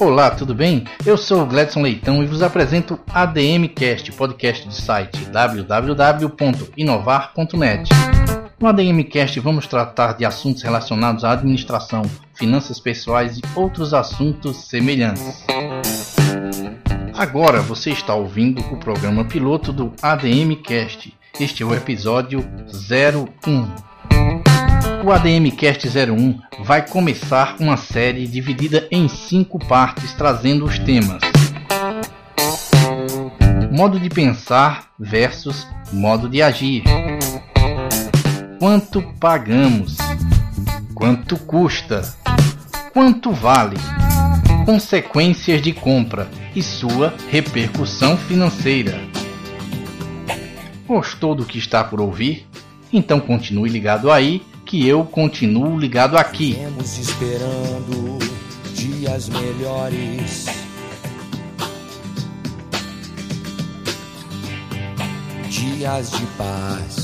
Olá, tudo bem? Eu sou o Gledson Leitão e vos apresento ADM Cast, podcast do site www.inovar.net. No ADM Cast vamos tratar de assuntos relacionados à administração, finanças pessoais e outros assuntos semelhantes. Agora você está ouvindo o programa piloto do ADM Cast. Este é o episódio 01. O ADM Cast 01 vai começar uma série dividida em cinco partes, trazendo os temas: modo de pensar versus modo de agir, quanto pagamos, quanto custa, quanto vale, consequências de compra e sua repercussão financeira. Gostou do que está por ouvir? Então continue ligado aí que eu continuo ligado aqui. Temos esperando dias melhores. Dias de paz,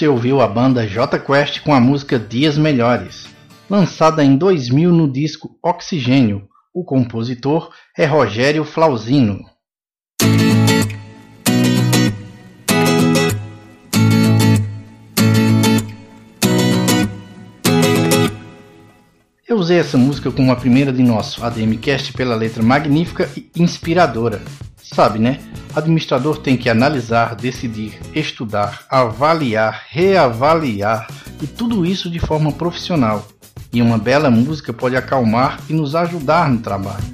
Você ouviu a banda J Quest com a música Dias Melhores, lançada em 2000 no disco Oxigênio. O compositor é Rogério Flauzino. Eu usei essa música como a primeira de nosso ADMcast pela letra magnífica e inspiradora. Sabe, né? Administrador tem que analisar, decidir, estudar, avaliar, reavaliar e tudo isso de forma profissional. E uma bela música pode acalmar e nos ajudar no trabalho.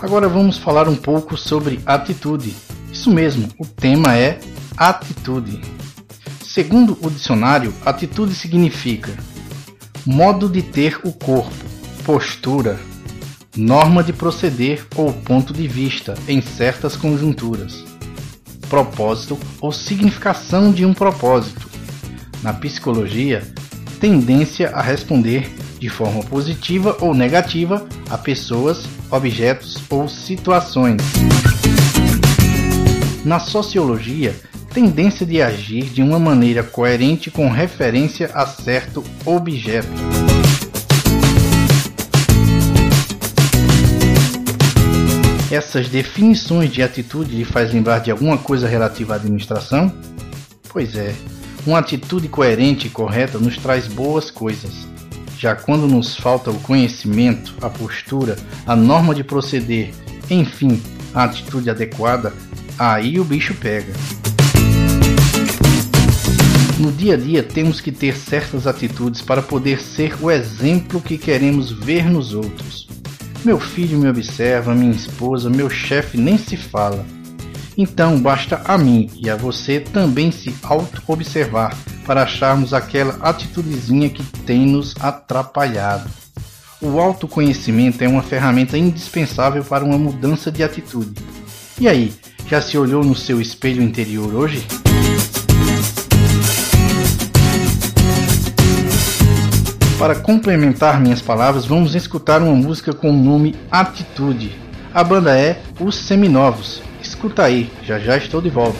Agora vamos falar um pouco sobre atitude. Isso mesmo, o tema é atitude. Segundo o dicionário, atitude significa modo de ter o corpo, postura, norma de proceder ou ponto de vista em certas conjunturas, propósito ou significação de um propósito. Na psicologia, tendência a responder de forma positiva ou negativa a pessoas, objetos ou situações. Na sociologia, tendência de agir de uma maneira coerente com referência a certo objeto. Essas definições de atitude lhe faz lembrar de alguma coisa relativa à administração? Pois é, uma atitude coerente e correta nos traz boas coisas. Já quando nos falta o conhecimento, a postura, a norma de proceder, enfim, a atitude adequada, aí o bicho pega. No dia a dia temos que ter certas atitudes para poder ser o exemplo que queremos ver nos outros. Meu filho me observa, minha esposa, meu chefe nem se fala. Então basta a mim e a você também se auto-observar para acharmos aquela atitudezinha que tem nos atrapalhado. o autoconhecimento é uma ferramenta indispensável para uma mudança de atitude. E aí, já se olhou no seu espelho interior hoje? Para complementar minhas palavras, vamos escutar uma música com o nome Atitude. A banda é Os Seminovos. Escuta aí, já já estou de volta.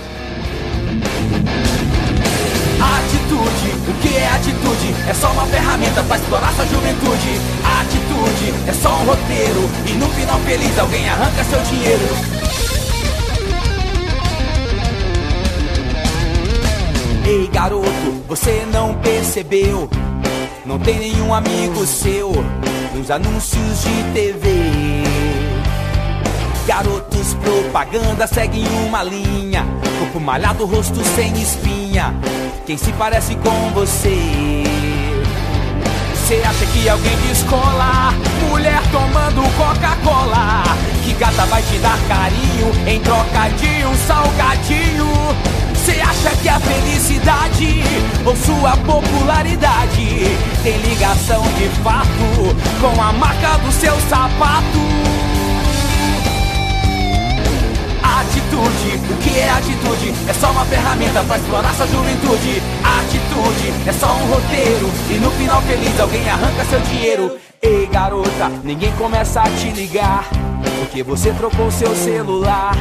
Atitude, o que é atitude? É só uma ferramenta para explorar sua juventude. Atitude é só um roteiro e no final feliz alguém arranca seu dinheiro. Ei garoto, você não percebeu? Não tem nenhum amigo seu nos anúncios de TV. Garotos propaganda seguem uma linha. Corpo malhado, rosto sem espinha. Quem se parece com você? Você acha que alguém de escola, mulher tomando Coca-Cola, que gata vai te dar carinho em troca de um salgadinho? Você acha que a felicidade ou sua popularidade tem ligação de fato com a marca do seu sapato? Atitude, o que é atitude? É só uma ferramenta para explorar sua juventude. Atitude, é só um roteiro. E no final feliz alguém arranca seu dinheiro. Ei garota, ninguém começa a te ligar. Porque você trocou seu celular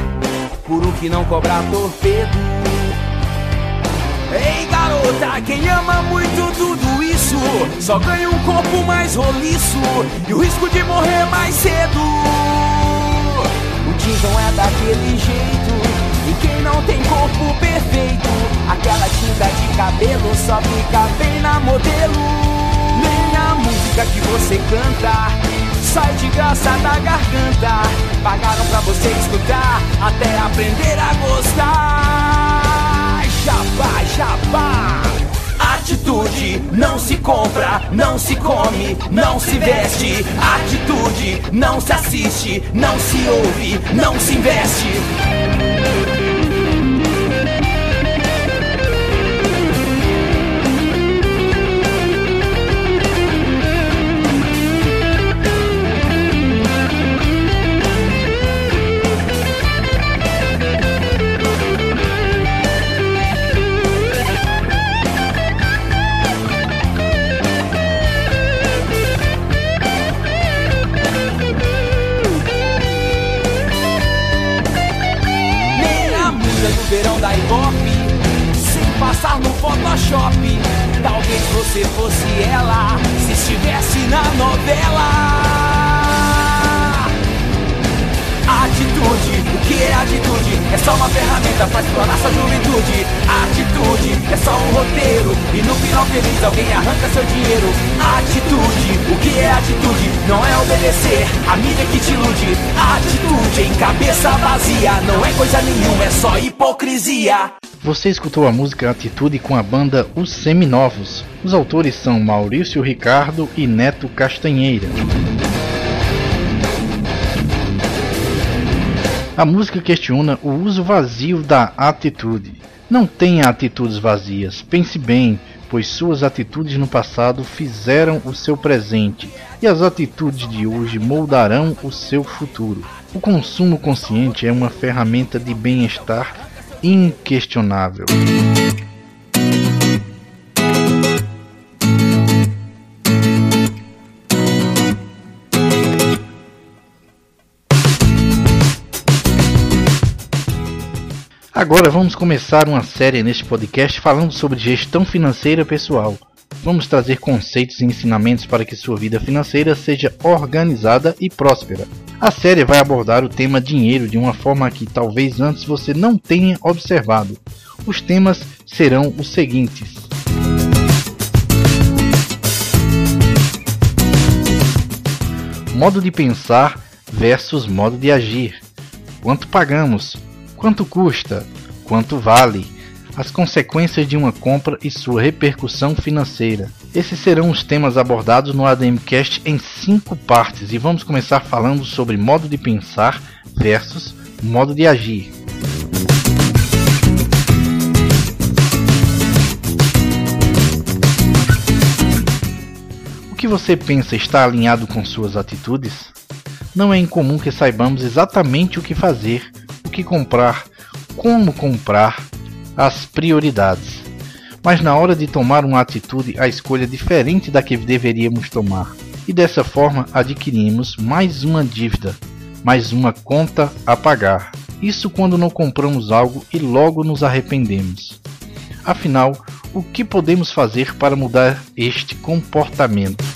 por um que não cobra torpedo. Ei garota, quem ama muito tudo isso Só ganha um corpo mais roliço E o risco de morrer mais cedo. O jeans é daquele jeito E quem não tem corpo perfeito Aquela tinta de cabelo só fica bem na modelo. Nem a música que você canta Sai de graça da garganta. Pagaram pra você escutar Até aprender a gostar Jabá, jabá. Atitude não se compra, não se come, não se veste. Atitude não se assiste, não se ouve, não se investe. No Photoshop Talvez você fosse ela Se estivesse na novela. Atitude, o que é atitude? É só uma ferramenta para explorar sua juventude. Atitude, é só um roteiro E no final feliz alguém arranca seu dinheiro. Atitude, o que é atitude? Não é obedecer a mídia que te ilude. Atitude em cabeça vazia Não é coisa nenhuma, é só hipocrisia Você escutou a música Atitude com a banda Os Seminovos. Os autores são Maurício Ricardo e Neto Castanheira. A música questiona o uso vazio da atitude. Não tenha atitudes vazias, pense bem, pois suas atitudes no passado fizeram o seu presente e as atitudes de hoje moldarão o seu futuro. O consumo consciente é uma ferramenta de bem-estar inquestionável. Agora vamos começar uma série neste podcast falando sobre gestão financeira pessoal. Vamos trazer conceitos e ensinamentos para que sua vida financeira seja organizada e próspera. A série vai abordar o tema dinheiro de uma forma que talvez antes você não tenha observado. Os temas serão os seguintes: modo de pensar versus modo de agir. Quanto pagamos? Quanto custa? Quanto vale? As consequências de uma compra e sua repercussão financeira. Esses serão os temas abordados no ADMcast em cinco partes e vamos começar falando sobre modo de pensar versus modo de agir. O que você pensa estar alinhado com suas atitudes? Não é incomum que saibamos exatamente o que fazer, o que comprar, como comprar, as prioridades. Mas na hora de tomar uma atitude, a escolha é diferente da que deveríamos tomar. E dessa forma adquirimos mais uma dívida, mais uma conta a pagar. Isso quando não compramos algo e logo nos arrependemos. Afinal, o que podemos fazer para mudar este comportamento?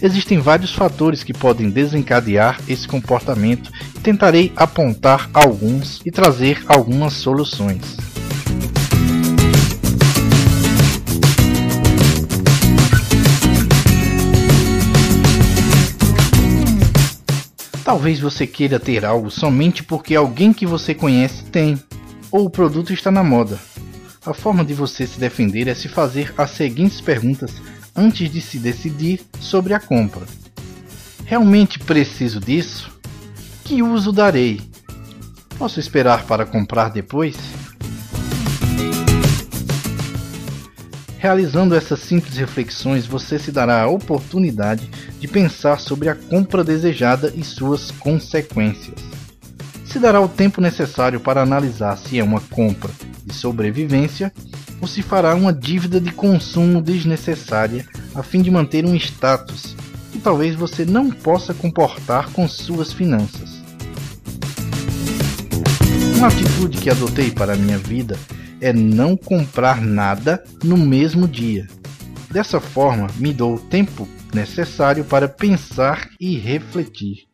Existem vários fatores que podem desencadear esse comportamento e tentarei apontar alguns e trazer algumas soluções. Talvez você queira ter algo somente porque alguém que você conhece tem, ou o produto está na moda. A forma de você se defender é se fazer as seguintes perguntas antes de se decidir sobre a compra. Realmente preciso disso? Que uso darei? Posso esperar para comprar depois? Realizando essas simples reflexões, você se dará a oportunidade de pensar sobre a compra desejada e suas consequências. Se dará o tempo necessário para analisar se é uma compra de sobrevivência ou se fará uma dívida de consumo desnecessária a fim de manter um status que talvez você não possa comportar com suas finanças. Uma atitude que adotei para a minha vida é não comprar nada no mesmo dia. Dessa forma, me dou o tempo necessário para pensar e refletir.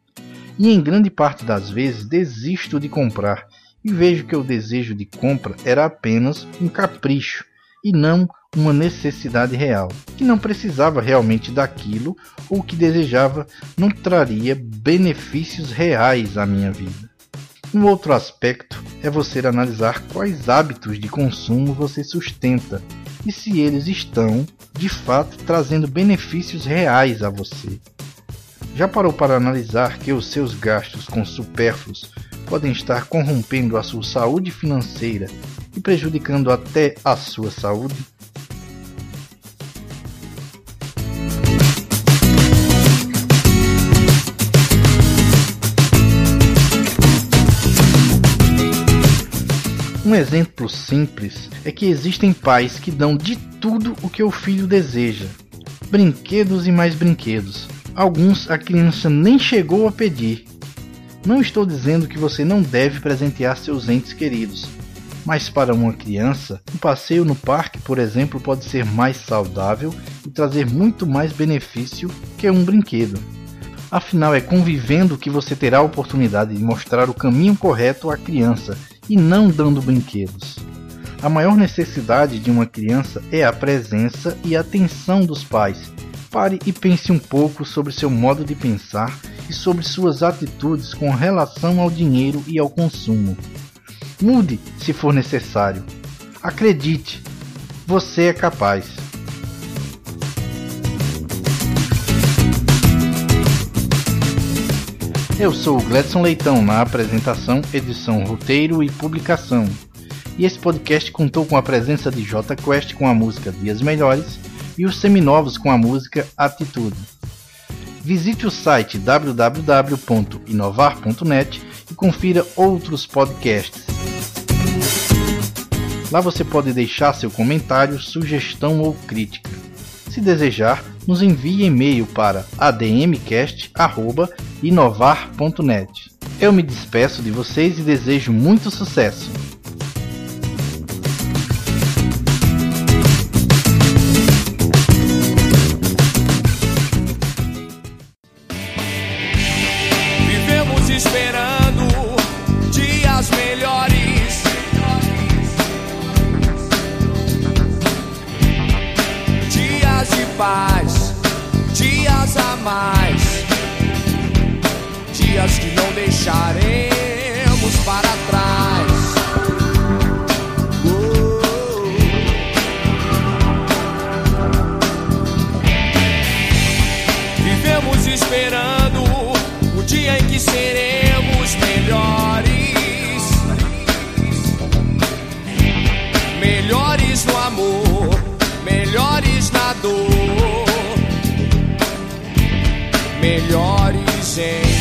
E em grande parte das vezes desisto de comprar e vejo que o desejo de compra era apenas um capricho e não uma necessidade real, que não precisava realmente daquilo ou que desejava não traria benefícios reais à minha vida. Um outro aspecto é você analisar quais hábitos de consumo você sustenta e se eles estão, de fato, trazendo benefícios reais a você. Já parou para analisar que os seus gastos com supérfluos podem estar corrompendo a sua saúde financeira e prejudicando até a sua saúde? Um exemplo simples é que existem pais que dão de tudo o que o filho deseja: brinquedos e mais brinquedos. Alguns a criança nem chegou a pedir. Não estou dizendo que você não deve presentear seus entes queridos, mas para uma criança, um passeio no parque, por exemplo, pode ser mais saudável e trazer muito mais benefício que um brinquedo. Afinal, é convivendo que você terá a oportunidade de mostrar o caminho correto à criança e não dando brinquedos. A maior necessidade de uma criança é a presença e atenção dos pais. Pare e pense um pouco sobre seu modo de pensar e sobre suas atitudes com relação ao dinheiro e ao consumo. Mude se for necessário. Acredite, você é capaz. Eu sou o Gledson Leitão na apresentação, edição, roteiro e publicação. E esse podcast contou com a presença de J Quest com a música Dias Melhores e os seminovos com a música Atitude. Visite o site www.inovar.net e confira outros podcasts. Lá você pode deixar seu comentário, sugestão ou crítica. Se desejar, nos envie e-mail para admcast@inovar.net. Eu me despeço de vocês e desejo muito sucesso. Dias que não deixaremos para trás. Oh. Vivemos esperando o dia em que seremos melhores. Melhores no amor, dor. Melhores em